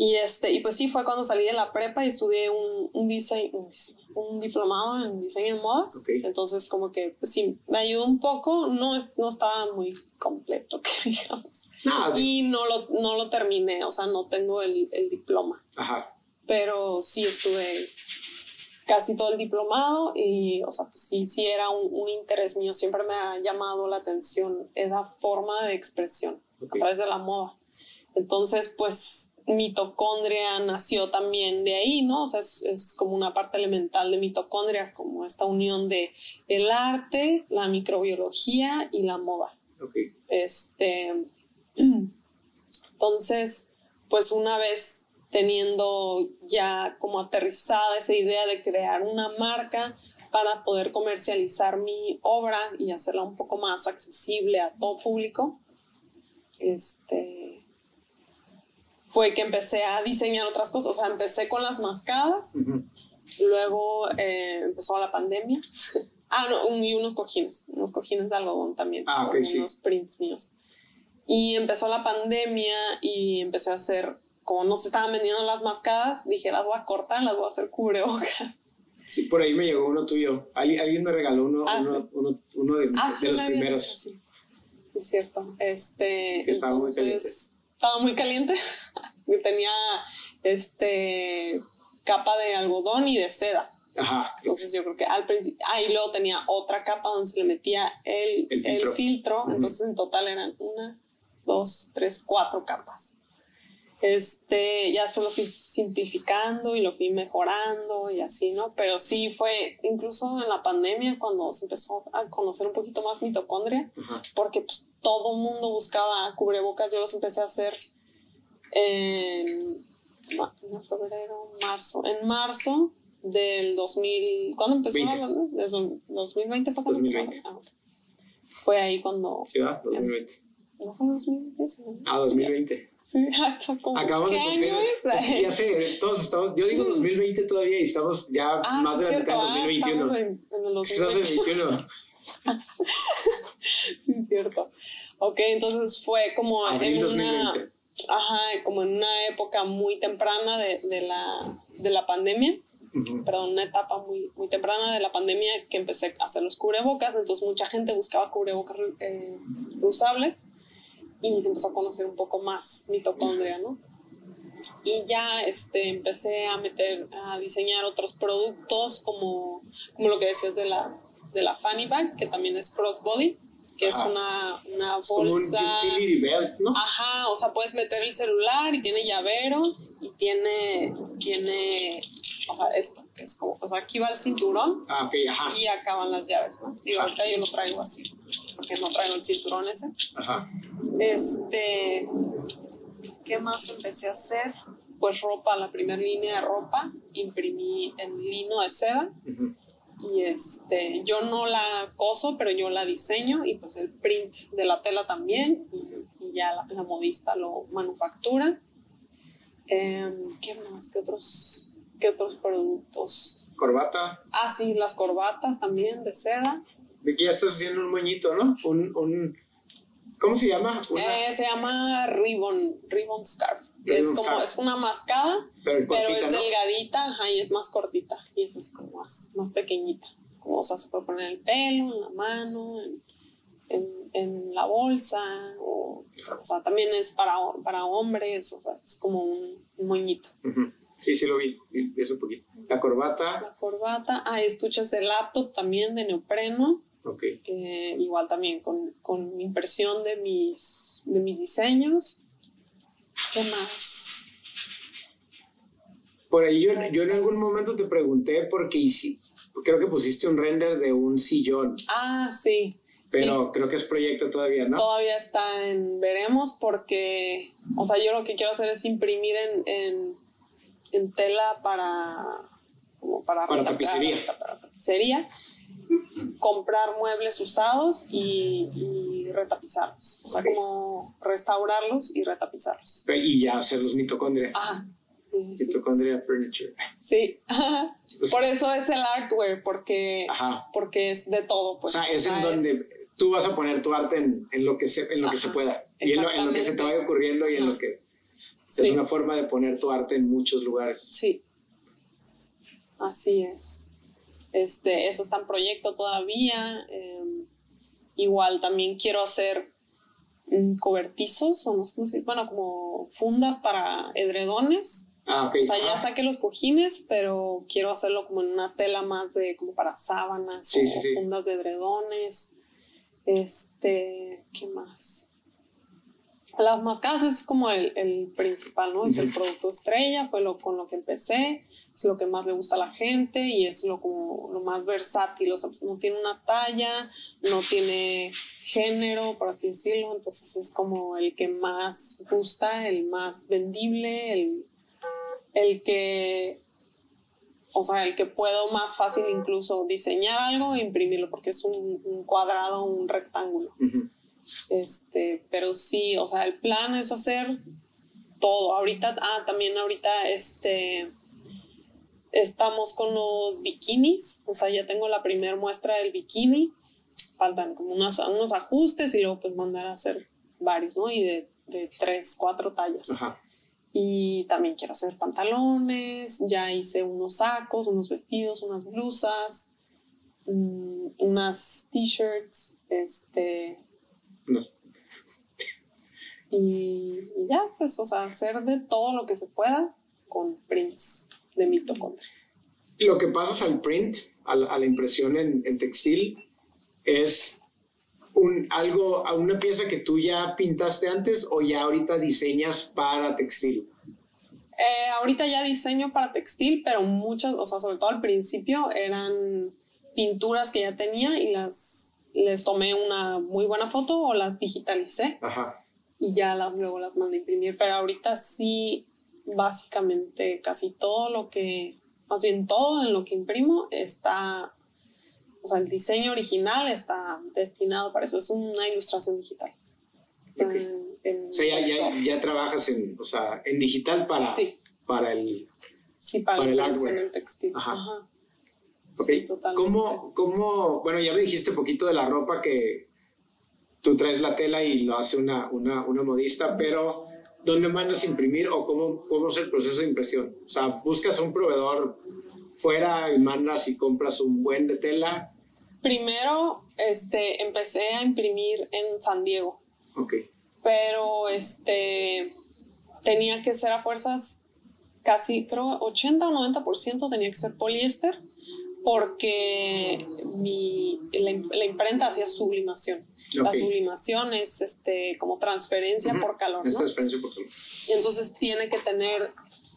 Y, este, y pues sí, fue cuando salí de la prepa y estudié un, un, diseño, un, diseño- un diplomado en diseño de modas. Ok. Entonces, como que pues sí, me ayudó un poco, no, no estaba muy completo, que digamos. Nada. Y no lo, no lo terminé, o sea, no tengo el, el diploma, Ajá. pero sí estuve casi todo el diplomado y, o sea, pues sí, sí era un, interés mío, siempre me ha llamado la atención esa forma de expresión a través de la moda. Entonces, pues mitocondria nació también de ahí, ¿no? O sea, es, como una parte elemental de mitocondria, como esta unión de el arte, la microbiología y la moda. Okay. Este, entonces, pues una vez teniendo ya como aterrizada esa idea de crear una marca para poder comercializar mi obra y hacerla un poco más accesible a todo público, este, fue que empecé a diseñar otras cosas. O sea, empecé con las mascadas, luego eh, empezó la pandemia. ah, no, y unos cojines, unos cojines de algodón también. Ah, unos prints míos. Y empezó la pandemia y empecé a hacer, como no se estaban vendiendo las mascadas, dije, las voy a cortar, las voy a hacer cubrebocas. Sí, por ahí me llegó uno tuyo. Alguien, me regaló uno, ah, uno, uno, de, ah, de los primeros. Sí, sí, cierto. Este, estaba muy caliente. Estaba muy caliente. Tenía este capa de algodón y de seda. Ajá. Entonces yo creo que al principio, ah, y luego tenía otra capa donde se le metía el, el filtro, entonces en total eran una, dos, tres, cuatro capas. Este, ya después lo fui simplificando y lo fui mejorando y así, ¿no? Pero sí fue, incluso en la pandemia, cuando se empezó a conocer un poquito más mitocondria, porque pues, todo el mundo buscaba cubrebocas, yo los empecé a hacer en, en febrero, marzo, en marzo del 2000, ¿cuándo empezó? 2020 fue cuando 2020. Ah, fue ahí cuando... Sí, 2020. ¿No fue 2020? Ah, 2020. Sí, como, Acabamos ¿qué de año es? ya sé, todos estamos, yo digo 2020 todavía y estamos ya ah, más sí, de la mitad de 2021. Ah, en, en el 2021. sí, cierto. Ok, entonces fue como Abril en 2020. una... Ajá, como en una época muy temprana de, de la, de la pandemia perdón, una etapa muy, muy temprana de la pandemia que empecé a hacer los cubrebocas, entonces mucha gente buscaba cubrebocas eh, usables y se empezó a conocer un poco más mitocondria, ¿no? Y ya este, empecé a meter, a diseñar otros productos como, como lo que decías de la, de la Fanny Bag, que también es crossbody, que es una, una bolsa. Como un utility belt, ¿no? Ajá, o sea, puedes meter el celular y tiene llavero y tiene, tiene o sea, esto, que es como, o sea, aquí va el cinturón ah, ok, ajá. y acá van las llaves, ¿no? Y ahorita yo lo traigo así, porque no traigo el cinturón ese. Ajá. Este, ¿qué más empecé a hacer? Pues ropa, la primera línea de ropa, imprimí en lino de seda. Y este, yo no la coso, pero yo la diseño y pues el print de la tela también. Y, ya la, modista lo manufactura. Em, ¿Qué más? ¿Qué otros ¿Qué otros productos? Corbata. Ah, sí, las corbatas también de seda. De que ya estás haciendo un moñito, ¿no? Un, un ¿Cómo se llama? Eh, se llama ribbon, ribbon scarf. es como, es una mascada, pero, es delgadita y es más cortita. Y es así como más, más pequeñita. Como, o sea, se puede poner el pelo, en la mano, en, en, la bolsa. O, o, sea, también es para, para hombres, o sea, es como un, moñito. Sí, sí lo vi, es un poquito. La corbata. La corbata. Ah, estuches de laptop también de neopreno. Eh, igual también con, con, impresión de mis, de mis diseños. ¿Qué más? Por ahí yo, yo en algún momento te pregunté porque creo que pusiste un render de un sillón. Ah, sí. Pero creo que es proyecto todavía, ¿no? Todavía está en veremos porque, o sea, yo lo que quiero hacer es imprimir en, en en tela para, como para, para tapicería. Para tapicería, comprar muebles usados y, retapizarlos. O sea, como restaurarlos y retapizarlos. Y ya hacer los mitocondria. Ajá. Sí, mitocondria furniture. Sí. Pues Por eso es el artware, porque, porque es de todo. Pues. O sea, es en donde tú vas a poner tu arte en, en lo que se, en lo que se pueda. Y en lo, en lo, que se te vaya ocurriendo y en lo que es una forma de poner tu arte en muchos lugares. Sí, así es. Este, eso está en proyecto todavía. Em, igual también quiero hacer mm, cobertizos, o no sé bueno, como fundas para edredones, Ah, ok. O sea, ya Ah, saqué los cojines, pero quiero hacerlo como en una tela más de como para sábanas Sí, o sí, sí. fundas de edredones. Este, ¿qué más? Las mascadas es como el, el principal, ¿no? Es el producto estrella, fue lo con lo que empecé, es lo que más le gusta a la gente y es lo como lo más versátil, o sea, pues no tiene una talla, no tiene género, por así decirlo, entonces es como el que más gusta, el más vendible, el, el que, o sea, el que puedo más fácil incluso diseñar algo e imprimirlo, porque es un, un cuadrado, un rectángulo. ujú. Este, pero sí, o sea, el plan es hacer todo. Ahorita, ah, también ahorita, este, estamos con los bikinis, o sea, ya tengo la primera muestra del bikini, faltan como unas- unos ajustes y luego pues mandar a hacer varios, ¿no? Y de, de tres, cuatro tallas. Ajá. Y también quiero hacer pantalones, ya hice unos sacos, unos vestidos, unas blusas, mm, unas t-shirts, este, Y, y ya, pues, o sea, hacer de todo lo que se pueda con prints de mitocondria. Lo que pasas al print, a la, a la impresión en, en textil, es un, algo, a una pieza que tú ya pintaste antes o ya ahorita diseñas para textil. Eh, ahorita ya diseño para textil, pero muchas, o sea, sobre todo al principio eran pinturas que ya tenía y las les tomé una muy buena foto o las digitalicé Ajá. y ya las luego las mandé a imprimir. Pero ahorita sí, básicamente casi todo lo que, más bien todo en lo que imprimo está, o sea, el diseño original está destinado para eso. Es una ilustración digital. Ok. En- en O sea, ya, ya, ya trabajas en, o sea, en digital para, Sí, para el... sí, para, para el hardware. en textil. Ajá. Ajá. Ok. Sí, totalmente. ¿Cómo, ¿Cómo, bueno, ya me dijiste poquito de la ropa que tú traes la tela y lo hace una, una, una modista, pero ¿dónde mandas a imprimir o cómo, cómo es el proceso de impresión? O sea, buscas un proveedor fuera y mandas y compras un buen de tela. Primero, este, empecé a imprimir en San Diego, Ok. pero este, tenía que ser a fuerzas casi, creo, 80 o 90% tenía que ser poliéster, porque mi, la, im- la imprenta hacía sublimación. La sublimación es este, como transferencia por calor, ¿no? experiencia por Y entonces tiene que tener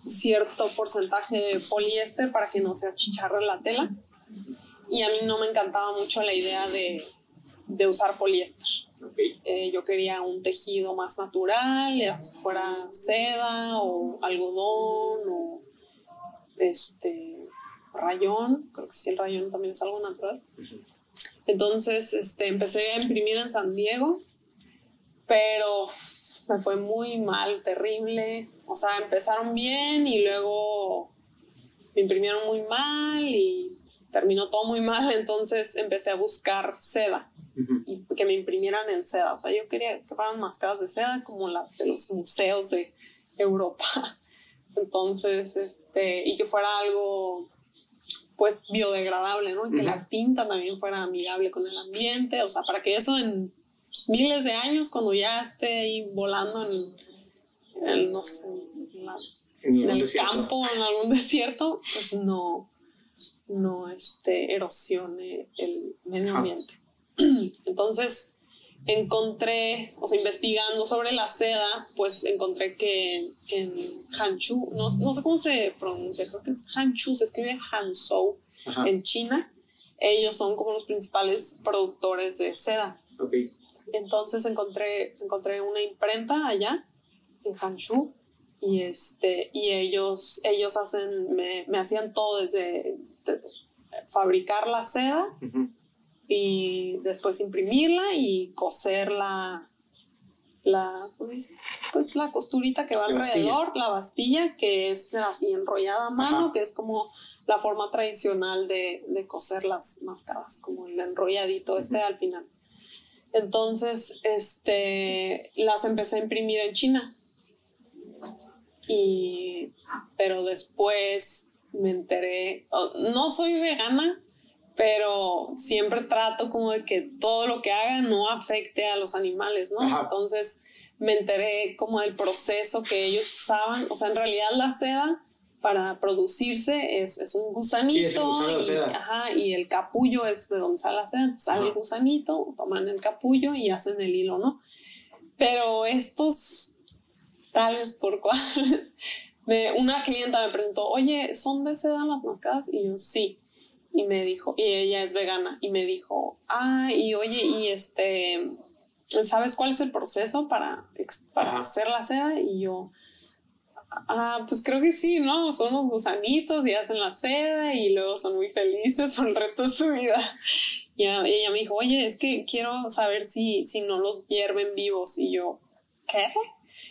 cierto porcentaje de poliéster para que no se achicharre la tela. Y a mí no me encantaba mucho la idea de, de usar poliéster. Eh, yo quería un tejido más natural, ya fuera seda o algodón o este rayón, creo que sí el rayón también es algo natural. Entonces este, empecé a imprimir en San Diego, pero me fue muy mal, terrible. O sea, empezaron bien y luego me imprimieron muy mal y terminó todo muy mal. Entonces empecé a buscar seda y que me imprimieran en seda. O sea, yo quería que fueran mascadas de seda como las de los museos de Europa. Entonces, este, y que fuera algo pues biodegradable, ¿no? Y que la tinta también fuera amigable con el ambiente, o sea, para que eso en miles de años, cuando ya esté ahí volando en, en el, no sé, en, la- En en ningún el desierto. campo en algún desierto, pues no, no este, erosione el medio ambiente. Entonces, encontré, o sea, investigando sobre la seda, pues encontré que en Hanchu, no, no sé cómo se pronuncia, creo que es Hanchu, se escribe Hanzhou Ajá. en China. Ellos son como los principales productores de seda. Ok. Entonces encontré, encontré una imprenta allá, en Hangzhou, y, este, y ellos, ellos hacen, me, me hacían todo desde de- de fabricar la seda. Y después imprimirla y coser la. Pues la costurita que va La bastilla. alrededor, la bastilla que es así enrollada a mano, Ajá. que es como la forma tradicional de, de coser las mascadas, como el enrolladito este al final. Entonces, este, las empecé a imprimir en China. Y, pero después me enteré, oh, no soy vegana, pero siempre trato como de que todo lo que haga no afecte a los animales, ¿no? Ajá. Entonces me enteré como del proceso que ellos usaban. O sea, en realidad la seda para producirse es, es un gusanito. Sí, es el gusano de y, seda. Ajá, y el capullo es de donde sale la seda. Entonces sale el gusanito, toman el capullo y hacen el hilo, ¿no? Pero estos tales por cuales, me, una clienta me preguntó, oye, ¿son de seda las mascadas? Y yo, sí. Y me dijo, y ella es vegana, y me dijo, ah, y oye, y este, ¿sabes cuál es el proceso para, para Ajá. hacer la seda? Y yo, ah, pues creo que sí, ¿no? Son unos gusanitos y hacen la seda y luego son muy felices por el resto de su vida. Y ella me dijo, oye, es que quiero saber si, si no los hierven vivos. Y yo, ¿qué?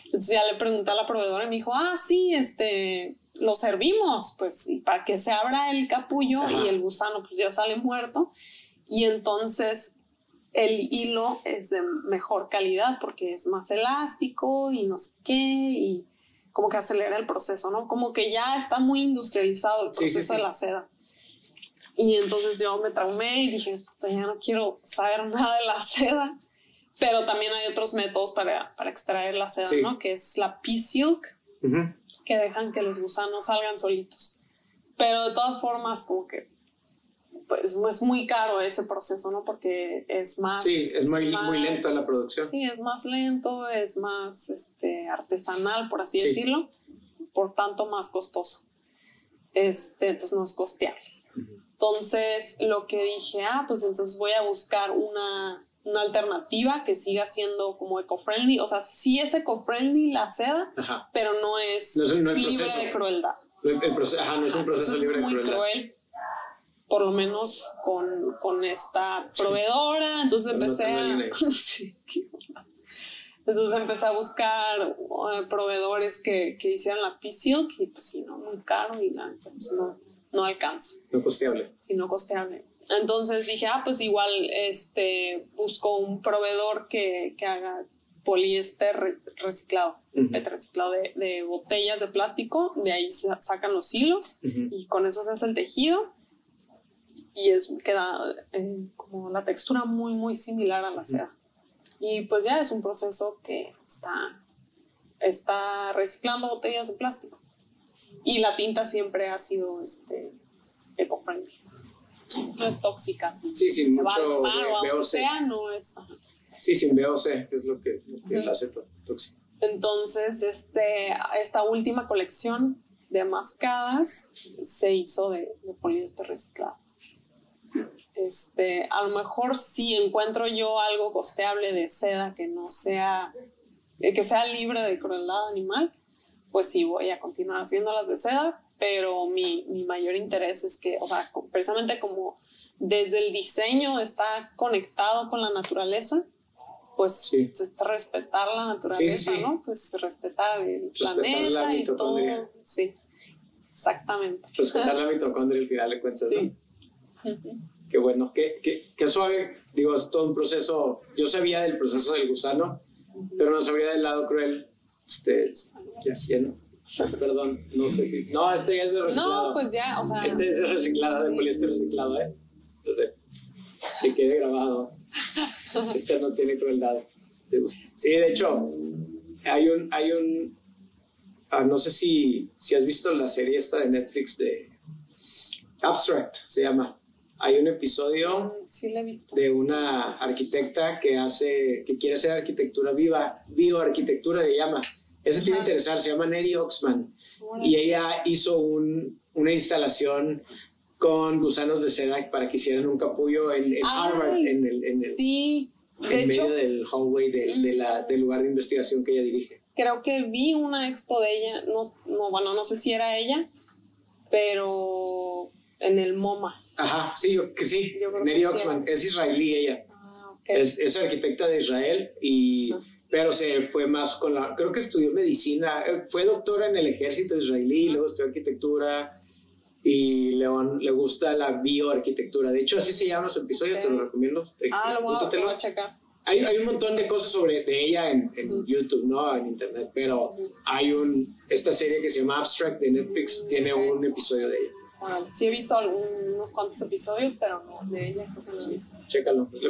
Entonces ya le pregunté a la proveedora y me dijo, ah, sí, este, lo servimos, pues, y para que se abra el capullo Ajá. y el gusano pues ya sale muerto. Y entonces el hilo es de mejor calidad porque es más elástico y no sé qué, y como que acelera el proceso, ¿no? Como que ya está muy industrializado el Sí, sí, proceso sí. de la seda. Y entonces yo me traumé y dije, "Puta, ya no quiero saber nada de la seda. Pero también hay otros métodos para, para extraer la seda. ¿no? Que es la pea silk, Ujú. Que dejan que los gusanos salgan solitos. Pero de todas formas, como que pues es muy caro ese proceso, ¿no? Porque es más... Sí, es muy, muy lenta la producción. Sí, es más lento, es más este, artesanal, por así Sí. decirlo, por tanto más costoso. Este, entonces no es costeable. Entonces lo que dije, ah, pues entonces voy a buscar una, una alternativa que siga siendo como eco-friendly. O sea, sí es eco-friendly la seda, Ajá. pero no es, No no libre proceso. de crueldad. El, el proceso, ajá, no es un proceso libre de es muy crueldad. cruel, por lo menos con, con esta proveedora. Entonces empecé a... Sí, qué. Entonces empecé a buscar eh, proveedores que, que hicieran la P-Silk y pues sí, no, muy caro y la pues, no, no alcanza, No costeable. sino costeable. Entonces dije, ah, pues igual este, busco un proveedor que, que haga poliéster re- reciclado, Ujú. PET reciclado de, de botellas de plástico, de ahí sa- sacan los hilos Ujú. y con eso se hace el tejido y es, queda eh, como la textura muy, muy similar a la seda. Y pues ya es un proceso que está, está reciclando botellas de plástico. Y la tinta siempre ha sido este, eco-friendly. No es tóxica, sí. Sí, sin Se va mucho al mar o a VOC. donde sea, no es... ajá. Sí, sin VOC, que es lo que, lo que la hace tó- tóxico. Entonces, este, esta última colección de mascadas se hizo de, de poliéster reciclado. Este, a lo mejor si encuentro yo algo costeable de seda que no sea, eh, que sea libre de crueldad animal, pues sí voy a continuar haciendo las de seda, pero mi, mi mayor interés es que, o sea, precisamente como desde el diseño está conectado con la naturaleza, pues Sí. es respetar la naturaleza, Sí, sí. ¿no? Pues respetar el Respetar planeta la y todo. Sí, exactamente. Respetar la mitocondria al final de cuentas, Sí. ¿no? Qué bueno, qué, qué, qué suave. Digo, es todo un proceso. Yo sabía del proceso del gusano, pero no sabía del lado cruel. Este, ya, ya no. Perdón, no sé si. No, este ya es de reciclado. No, pues ya, o sea, Este es de reciclado, de poliéster reciclado, ¿eh? Entonces, que quede grabado. Este no tiene crueldad. Sí, de hecho, hay un. Hay un ah, no sé si, si has visto la serie esta de Netflix de Abstract, se llama. Hay un episodio sí la he visto. de una arquitecta que hace, que quiere hacer arquitectura viva, bioarquitectura le llama. Ese tiene Ajá. interesar, se llama Neri Oxman. Y ella hizo un- una instalación con gusanos de seda para que hicieran un capullo en, en Harvard, en el, en el- Sí, de en hecho, medio del hallway de- de la- del lugar de investigación que ella dirige. creo que vi una expo de ella, no, no, bueno, no sé si era ella, pero en el MoMA. Ajá, sí, yo, que sí, Neri que sí Oxman, es israelí ella. Ah, ok. Es, es arquitecta de Israel, y. pero se fue más con la... Creo que estudió medicina, eh, fue doctora en el ejército israelí, luego estudió arquitectura y León le gusta la bioarquitectura. De hecho, así se llama su episodio, Ok. te lo recomiendo. Ah, lo voy, lo voy a checar. Hay, hay un montón de cosas sobre de ella en, en Ujú. YouTube, no en internet, pero Ujú. hay un esta serie que se llama Abstract de Netflix, Mm, tiene ok. un episodio de ella. Órale, sí he visto algún- unos cuantos episodios, pero no, de ella creo que no he visto. Chécalo, pues,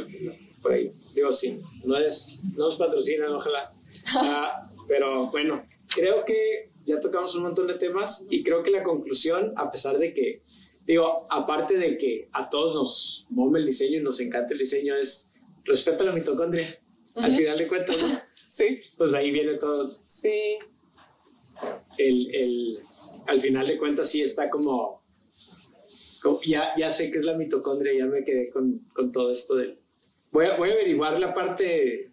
por ahí. Digo, sí, no es, no nos patrocinan, ojalá. Ah, pero bueno, creo que ya tocamos un montón de temas y creo que la conclusión, a pesar de que, digo, aparte de que a todos nos mome el diseño y nos encanta el diseño, es respeto a la mitocondria. Al final de cuentas, ¿no? Sí. Pues ahí viene todo. Sí. El, el, al final de cuentas sí está como, como, ya, ya sé qué es la mitocondria, ya me quedé con, con todo esto de... Voy a, voy a averiguar la parte e-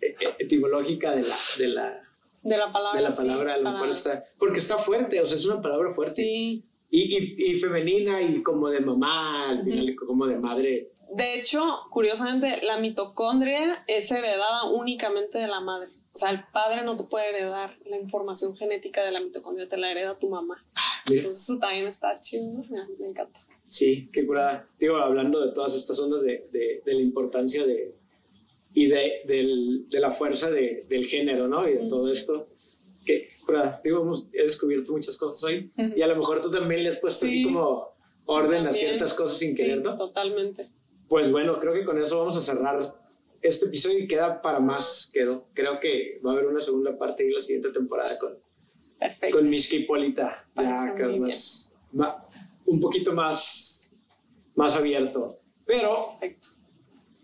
e- etimológica de la, de la, De la palabra. de la sí, palabra, a lo para- mejor está, porque está fuerte, o sea, es una palabra fuerte. Sí. Y, y, y femenina y como de mamá, al final como de madre. De hecho, curiosamente, la mitocondria es heredada únicamente de la madre. O sea, el padre no te puede heredar la información genética de la mitocondria, te la hereda tu mamá. Entonces, eso también está chido, me encanta. Sí, qué curada. Digo, hablando de todas estas ondas de, de, de la importancia de y de, del- de la fuerza de- del género, ¿no? Y de todo esto. Que, curada. Digo, hemos, he descubierto muchas cosas hoy Ujú. y a lo mejor tú también le has puesto así Sí. como Sí, orden a también. ciertas cosas sin Sí, querer, ¿no? totalmente. Pues bueno, creo que con eso vamos a cerrar este episodio y queda para más. Quedó. Creo que va a haber una segunda parte y la siguiente temporada con, Perfecto. con Mishka. Parece Ya, muy más, un poquito más, más abierto. Pero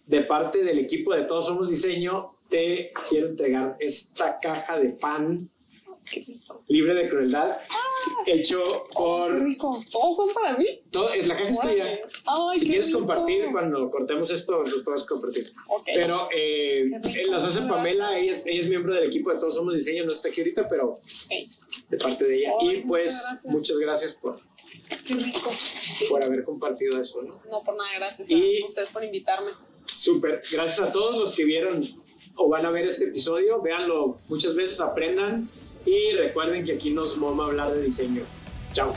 de parte del equipo de Todos Somos Diseño, te quiero entregar esta caja de pan. Libre de crueldad, hecho Qué por... rico. ¿Todos son para mí? Todo, es la caja es tuya. Si quieres rico. compartir, cuando cortemos esto, los puedes compartir. Ok. Pero eh, las hace Pamela, ella es, ella es miembro del equipo de Todos Somos Diseño, no está aquí ahorita, pero Ey, de parte de ella. Ay, y pues muchas gracias. muchas gracias por, qué rico. por haber compartido eso. ¿no? No por nada, gracias Y- a ustedes por invitarme. Súper, gracias a todos los que vieron o van a ver este episodio, véanlo muchas veces, aprendan y recuerden que aquí nos moma hablar de diseño. Chao.